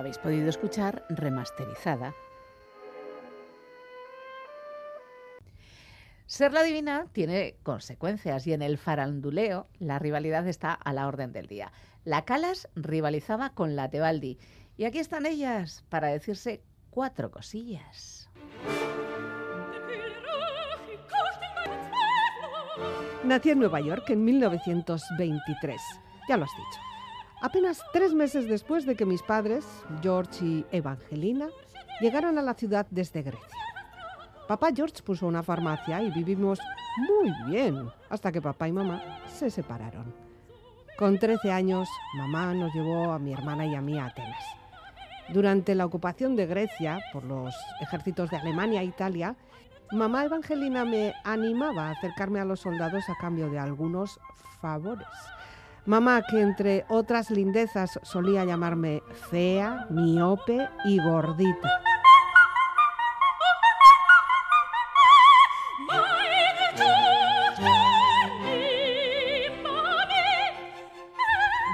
Speaker 3: Habéis podido escuchar remasterizada. Ser la divina tiene consecuencias y en el faranduleo la rivalidad está a la orden del día. La Calas rivalizaba con la Tebaldi y aquí están ellas para decirse cuatro cosillas.
Speaker 15: Nací en Nueva York en 1923, ya lo has dicho. Apenas tres meses después de que mis padres, George y Evangelina, llegaran a la ciudad desde Grecia. Papá George puso una farmacia y vivimos muy bien hasta que papá y mamá se separaron. Con 13 años, mamá nos llevó a mi hermana y a mí a Atenas. Durante la ocupación de Grecia por los ejércitos de Alemania e Italia, mamá Evangelina me animaba a acercarme a los soldados a cambio de algunos favores. Mamá, que entre otras lindezas solía llamarme fea, miope y gordita.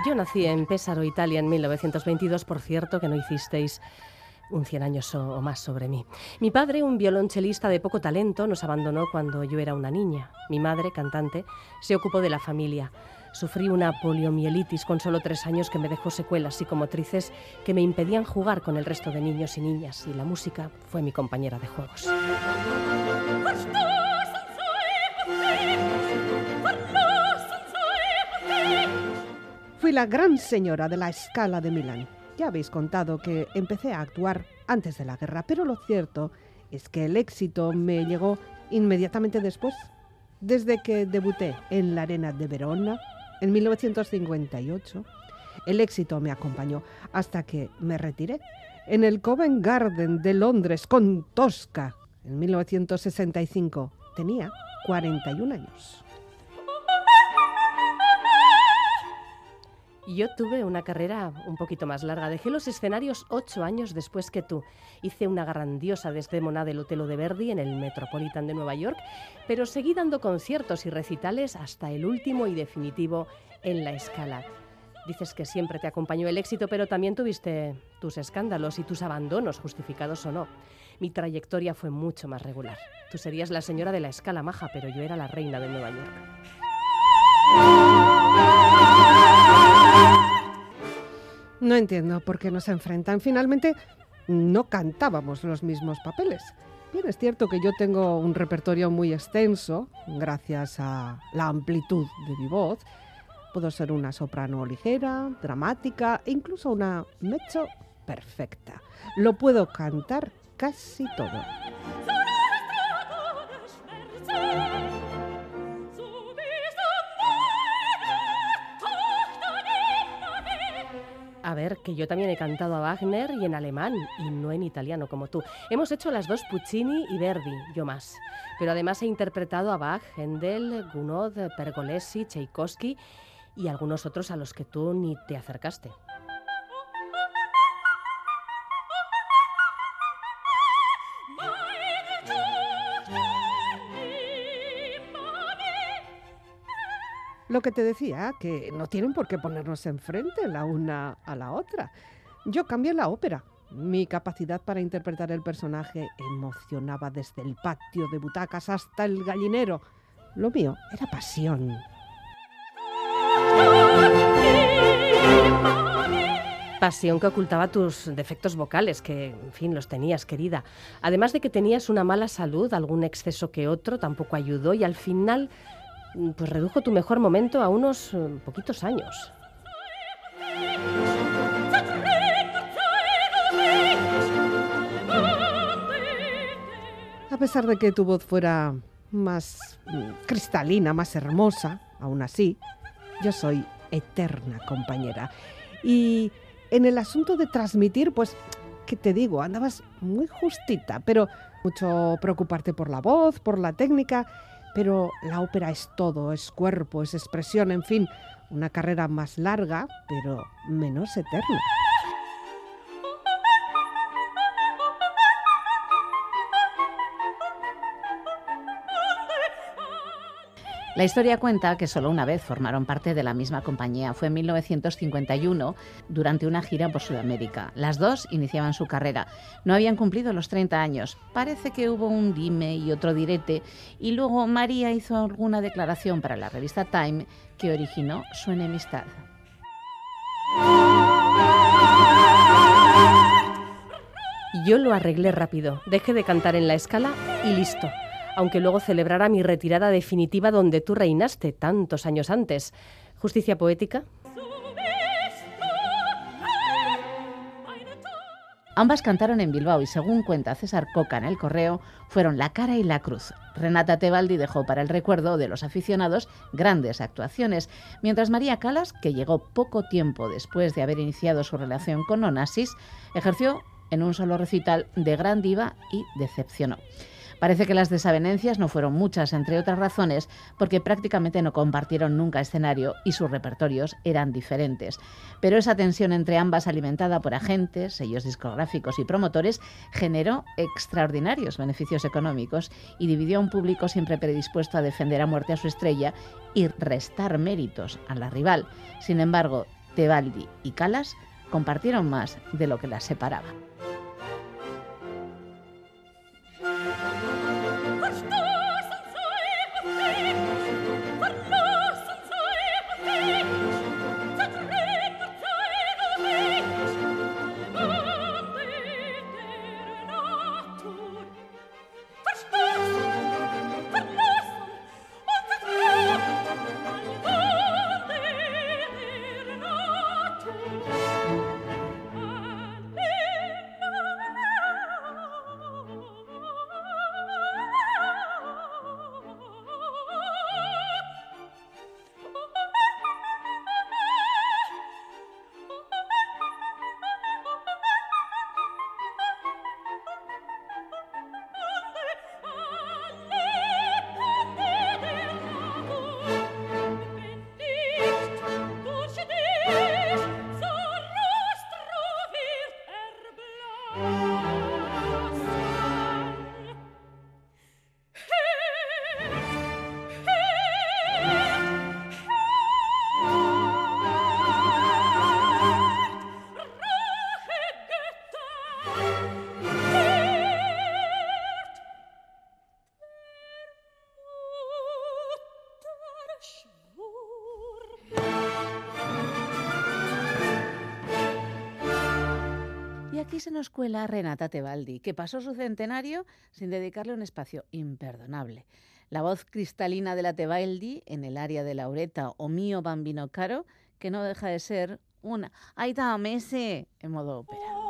Speaker 16: Yo nací en Pésaro, Italia, en 1922, por cierto, que no hicisteis un 100 años o más sobre mí. Mi padre, un violonchelista de poco talento, nos abandonó cuando yo era una niña. Mi madre, cantante, se ocupó de la familia. Sufrí una poliomielitis con solo tres años que me dejó secuelas psicomotrices que me impedían jugar con el resto de niños y niñas y la música fue mi compañera de juegos.
Speaker 15: Fui la gran señora de la escala de Milán. Ya habéis contado que empecé a actuar antes de la guerra, pero lo cierto es que el éxito me llegó inmediatamente después. Desde que debuté en la Arena de Verona en 1958, el éxito me acompañó hasta que me retiré en el Covent Garden de Londres con Tosca en 1965. Tenía 41 años.
Speaker 16: Yo tuve una carrera un poquito más larga. Dejé los escenarios ocho años después que tú. Hice una grandiosa desdémona del Otelo de Verdi en el Metropolitan de Nueva York, pero seguí dando conciertos y recitales hasta el último y definitivo en la escala. Dices que siempre te acompañó el éxito, pero también tuviste tus escándalos y tus abandonos, justificados o no. Mi trayectoria fue mucho más regular. Tú serías la señora de la escala maja, pero yo era la reina de Nueva York.
Speaker 15: No entiendo por qué nos enfrentan. Finalmente, no cantábamos los mismos papeles. Bien, es cierto que yo tengo un repertorio muy extenso, gracias a la amplitud de mi voz. Puedo ser una soprano ligera, dramática e incluso una mezzo perfecta. Lo puedo cantar casi todo.
Speaker 16: A ver, que yo también he cantado a Wagner y en alemán, y no en italiano como tú. Hemos hecho las dos Puccini y Verdi, yo más. Pero además he interpretado a Bach, Händel, Gounod, Pergolesi, Tchaikovsky y algunos otros a los que tú ni te acercaste.
Speaker 15: Lo que te decía, que no tienen por qué ponernos enfrente la una a la otra. Yo cambié la ópera. Mi capacidad para interpretar el personaje emocionaba desde el patio de butacas hasta el gallinero. Lo mío era pasión.
Speaker 16: Pasión que ocultaba tus defectos vocales, que, en fin, los tenías, querida. Además de que tenías una mala salud, algún exceso que otro tampoco ayudó y al final, pues redujo tu mejor momento a unos eh, poquitos años.
Speaker 15: A pesar de que tu voz fuera más mm, cristalina, más hermosa, aún así, yo soy eterna compañera. Y en el asunto de transmitir, pues, ¿qué te digo? Andabas muy justita, pero mucho preocuparte por la voz, por la técnica, pero la ópera es todo, es cuerpo, es expresión, en fin, una carrera más larga, pero menos eterna.
Speaker 3: La historia cuenta que solo una vez formaron parte de la misma compañía. Fue en 1951, durante una gira por Sudamérica. Las dos iniciaban su carrera. No habían cumplido los 30 años. Parece que hubo un dime y otro direte. Y luego María hizo alguna declaración para la revista Time que originó su enemistad.
Speaker 16: Yo lo arreglé rápido. Dejé de cantar en la escala y listo aunque luego celebrara mi retirada definitiva donde tú reinaste tantos años antes. ¿Justicia poética?
Speaker 3: Ambas cantaron en Bilbao y según cuenta César Coca en el correo, fueron la cara y la cruz. Renata Tebaldi dejó para el recuerdo de los aficionados grandes actuaciones, mientras María Calas, que llegó poco tiempo después de haber iniciado su relación con Onassis, ejerció en un solo recital de gran diva y decepcionó. Parece que las desavenencias no fueron muchas, entre otras razones, porque prácticamente no compartieron nunca escenario y sus repertorios eran diferentes. Pero esa tensión entre ambas, alimentada por agentes, sellos discográficos y promotores, generó extraordinarios beneficios económicos y dividió a un público siempre predispuesto a defender a muerte a su estrella y restar méritos a la rival. Sin embargo, Tebaldi y Calas compartieron más de lo que las separaba. Nos Renata Tebaldi, que pasó su centenario sin dedicarle un espacio imperdonable. La voz cristalina de la Tebaldi en el área de Laureta o Mío Bambino Caro, que no deja de ser una ¡Ay, dame ese! en modo ópera.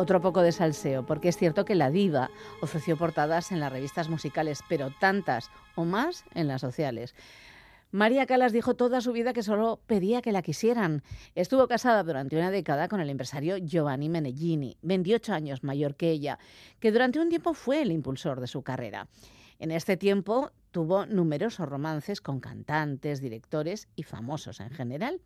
Speaker 3: Otro poco de salseo, porque es cierto que la diva ofreció portadas en las revistas musicales, pero tantas o más en las sociales. María Calas dijo toda su vida que solo pedía que la quisieran. Estuvo casada durante una década con el empresario Giovanni Menegini, 28 años mayor que ella, que durante un tiempo fue el impulsor de su carrera. En este tiempo tuvo numerosos romances con cantantes, directores y famosos en general.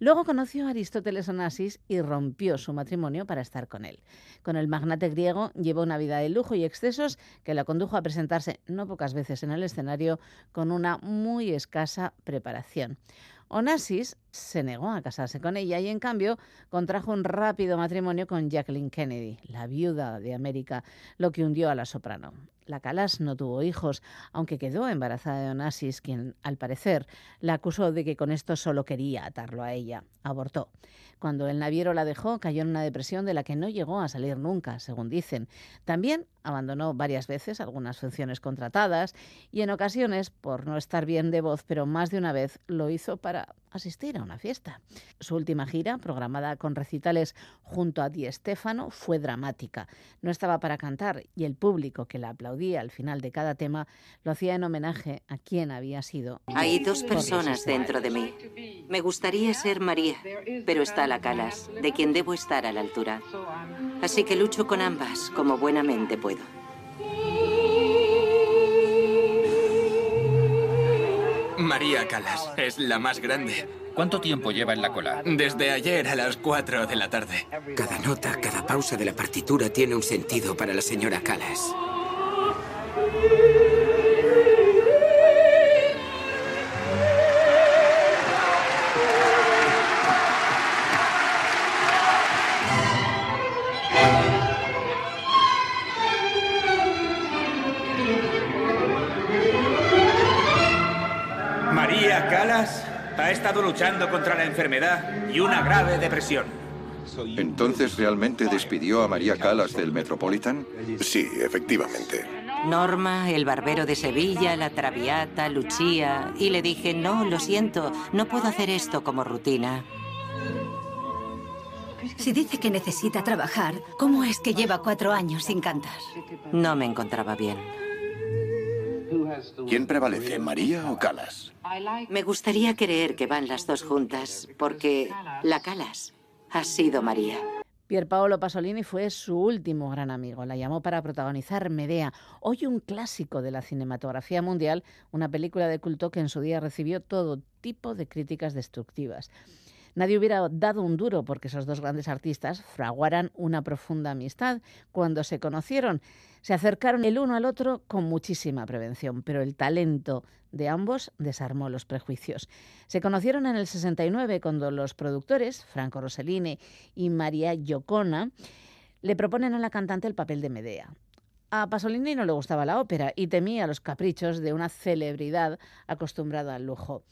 Speaker 3: Luego conoció a Aristóteles Onassis y rompió su matrimonio para estar con él. Con el magnate griego llevó una vida de lujo y excesos que la condujo a presentarse no pocas veces en el escenario con una muy escasa preparación. Onassis se negó a casarse con ella y en cambio contrajo un rápido matrimonio con Jacqueline Kennedy, la viuda de América, lo que hundió a la soprano. La Calas no tuvo hijos, aunque quedó embarazada de Onassis, quien, al parecer, la acusó de que con esto solo quería atarlo a ella. Abortó. Cuando el naviero la dejó, cayó en una depresión de la que no llegó a salir nunca, según dicen. También abandonó varias veces algunas funciones contratadas y en ocasiones, por no estar bien de voz, pero más de una vez lo hizo para asistir a una fiesta. Su última gira, programada con recitales junto a Di Stefano, fue dramática. No estaba para cantar y el público que la aplaudía al final de cada tema lo hacía en homenaje a quien había sido.
Speaker 17: Hay dos personas dentro de mí. Me gustaría ser María, pero está la Calas, de quien debo estar a la altura. Así que lucho con ambas como buenamente puedo.
Speaker 18: María Calas es la más grande.
Speaker 19: ¿Cuánto tiempo lleva en la cola?
Speaker 18: Desde ayer a las 4 de la tarde.
Speaker 20: Cada nota, cada pausa de la partitura tiene un sentido para la señora Calas.
Speaker 19: Luchando contra la enfermedad y una grave depresión.
Speaker 21: ¿Entonces realmente despidió a María Calas del Metropolitan?
Speaker 22: Sí, efectivamente.
Speaker 17: Norma, el barbero de Sevilla, la Traviata, Lucía. Y le dije, no, lo siento, no puedo hacer esto como rutina.
Speaker 23: Si dice que necesita trabajar, ¿cómo es que lleva cuatro años sin cantar?
Speaker 17: No me encontraba bien.
Speaker 22: ¿Quién prevalece, María o Calas?
Speaker 17: Me gustaría creer que van las dos juntas, porque la Calas ha sido María.
Speaker 3: Pierpaolo Pasolini fue su último gran amigo. La llamó para protagonizar Medea, hoy un clásico de la cinematografía mundial, una película de culto que en su día recibió todo tipo de críticas destructivas. Nadie hubiera dado un duro porque esos dos grandes artistas fraguaran una profunda amistad. Cuando se conocieron, se acercaron el uno al otro con muchísima prevención, pero el talento de ambos desarmó los prejuicios. Se conocieron en el 69 cuando los productores, Franco Rossellini y María Giocona, le proponen a la cantante el papel de Medea. A Pasolini no le gustaba la ópera y temía los caprichos de una celebridad acostumbrada al lujo.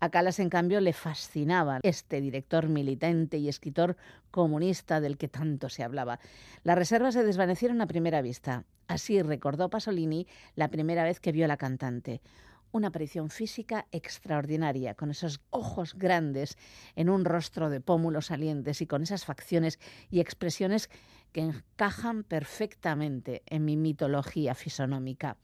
Speaker 3: A Calas, en cambio, le fascinaba este director militante y escritor comunista del que tanto se hablaba. Las reservas se desvanecieron a primera vista. Así recordó Pasolini la primera vez que vio a la cantante. Una aparición física extraordinaria, con esos ojos grandes en un rostro de pómulos salientes y con esas facciones y expresiones que encajan perfectamente en mi mitología fisonómica.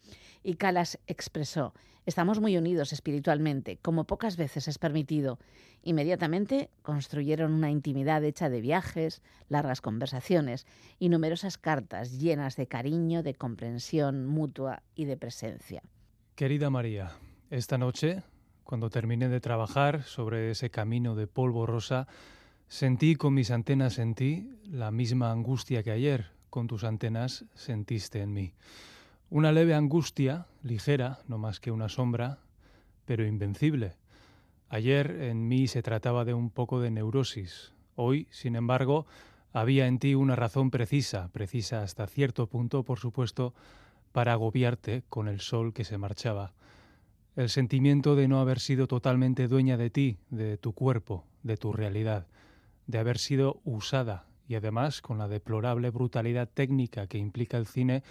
Speaker 3: Y Calas expresó, estamos muy unidos espiritualmente, como pocas veces es permitido. Inmediatamente construyeron una intimidad hecha de viajes, largas conversaciones y numerosas cartas llenas de cariño, de comprensión mutua y de presencia.
Speaker 12: Querida María, esta noche, cuando terminé de trabajar sobre ese camino de polvo rosa, sentí con mis antenas en ti la misma angustia que ayer con tus antenas sentiste en mí. Una leve angustia, ligera, no más que una sombra, pero invencible. Ayer en mí se trataba de un poco de neurosis. Hoy, sin embargo, había en ti una razón precisa, precisa hasta cierto punto, por supuesto, para agobiarte con el sol que se marchaba. El sentimiento de no haber sido totalmente dueña de ti, de tu cuerpo, de tu realidad, de haber sido usada y además con la deplorable brutalidad técnica que implica el cine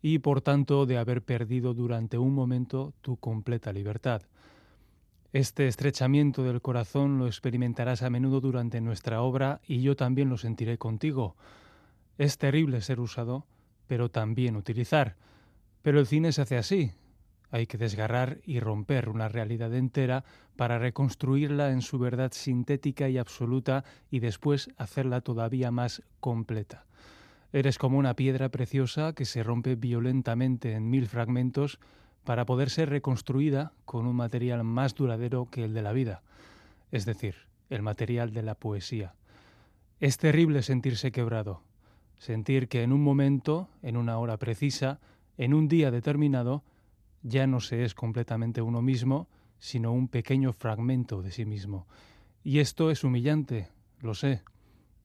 Speaker 12: y por tanto de haber perdido durante un momento tu completa libertad. Este estrechamiento del corazón lo experimentarás a menudo durante nuestra obra y yo también lo sentiré contigo. Es terrible ser usado, pero también utilizar. Pero el cine se hace así. Hay que desgarrar y romper una realidad entera para reconstruirla en su verdad sintética y absoluta y después hacerla todavía más completa. Eres como una piedra preciosa que se rompe violentamente en mil fragmentos para poder ser reconstruida con un material más duradero que el de la vida, es decir, el material de la poesía. Es terrible sentirse quebrado, sentir que en un momento, en una hora precisa, en un día determinado, ya no se es completamente uno mismo, sino un pequeño fragmento de sí mismo. Y esto es humillante, lo sé.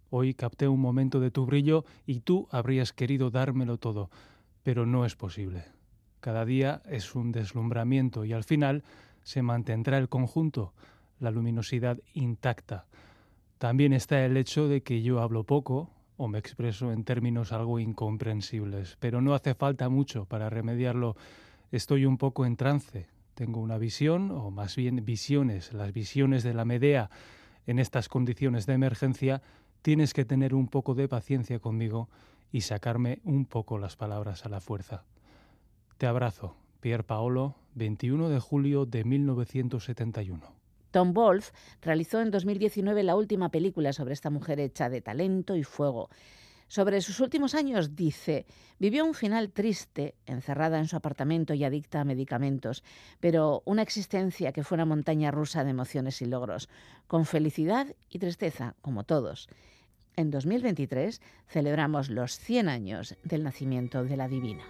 Speaker 12: Hoy capté un momento de tu brillo y tú habrías querido dármelo todo, pero no es posible. Cada día es un deslumbramiento y al final se mantendrá el conjunto, la luminosidad intacta. También está el hecho de que yo hablo poco o me expreso en términos algo incomprensibles, pero no hace falta mucho para remediarlo. Estoy un poco en trance. Tengo una visión, o más bien visiones, las visiones de la Medea. En estas condiciones de emergencia tienes que tener un poco de paciencia conmigo y sacarme un poco las palabras a la fuerza. Te abrazo, Pier Paolo, 21 de julio de 1971.
Speaker 3: Tom Wolfe realizó en 2019 la última película sobre esta mujer hecha de talento y fuego. Sobre sus últimos años dice, vivió un final triste, encerrada en su apartamento y adicta a medicamentos, pero una existencia que fue una montaña rusa de emociones y logros, con felicidad y tristeza, como todos. En 2023 celebramos los 100 años del nacimiento de la Divina.